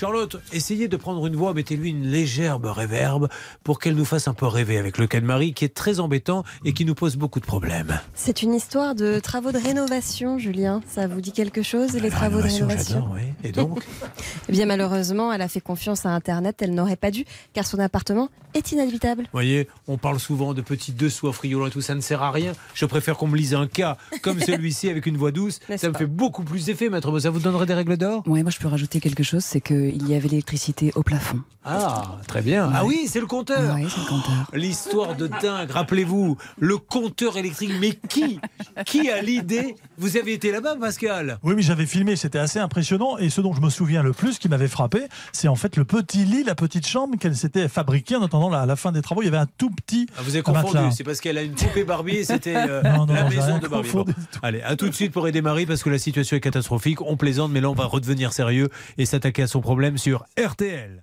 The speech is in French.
Charlotte, essayez de prendre une voix, mettez-lui une légère réverbe pour qu'elle nous fasse un peu rêver avec le cas de Marie qui est très embêtant et qui nous pose beaucoup de problèmes. C'est une histoire de travaux de rénovation, Julien. Ça vous dit quelque chose, les travaux de rénovation oui. Et donc? Eh bien, malheureusement, elle a fait confiance à Internet. Elle n'aurait pas dû, car son appartement est inhabitable. Vous voyez, on parle souvent de petits dessous à friolant et tout, ça ne sert à rien. Je préfère qu'on me lise un cas comme celui-ci avec une voix douce. Ça me fait beaucoup plus d'effet, maître. Ça vous donnerait des règles d'or? Oui, moi je peux rajouter quelque chose, c'est qu'il y avait l'électricité au plafond. Ah, très bien. Ah oui, c'est le compteur. Oui, c'est le compteur. L'histoire de dingue, rappelez-vous, le compteur électrique. Mais qui Qui a l'idée? Vous avez été là-bas, Pascal? Oui, mais j'avais filmé, c'était assez impressionnant. Et ce dont je me souviens le plus, qui m'avait frappé, c'est en fait le petit lit, la petite chambre qu'elle s'était fabriquée en attendant la, la, fin des travaux. Il y avait un tout petit. Ah, vous avez confondu, c'est parce qu'elle a une poupée Barbie et c'était euh, la maison de Barbie. Allez, à tout de suite pour aider Marie parce que la situation est catastrophique. On plaisante, mais là on va redevenir sérieux et s'attaquer à son problème sur RTL.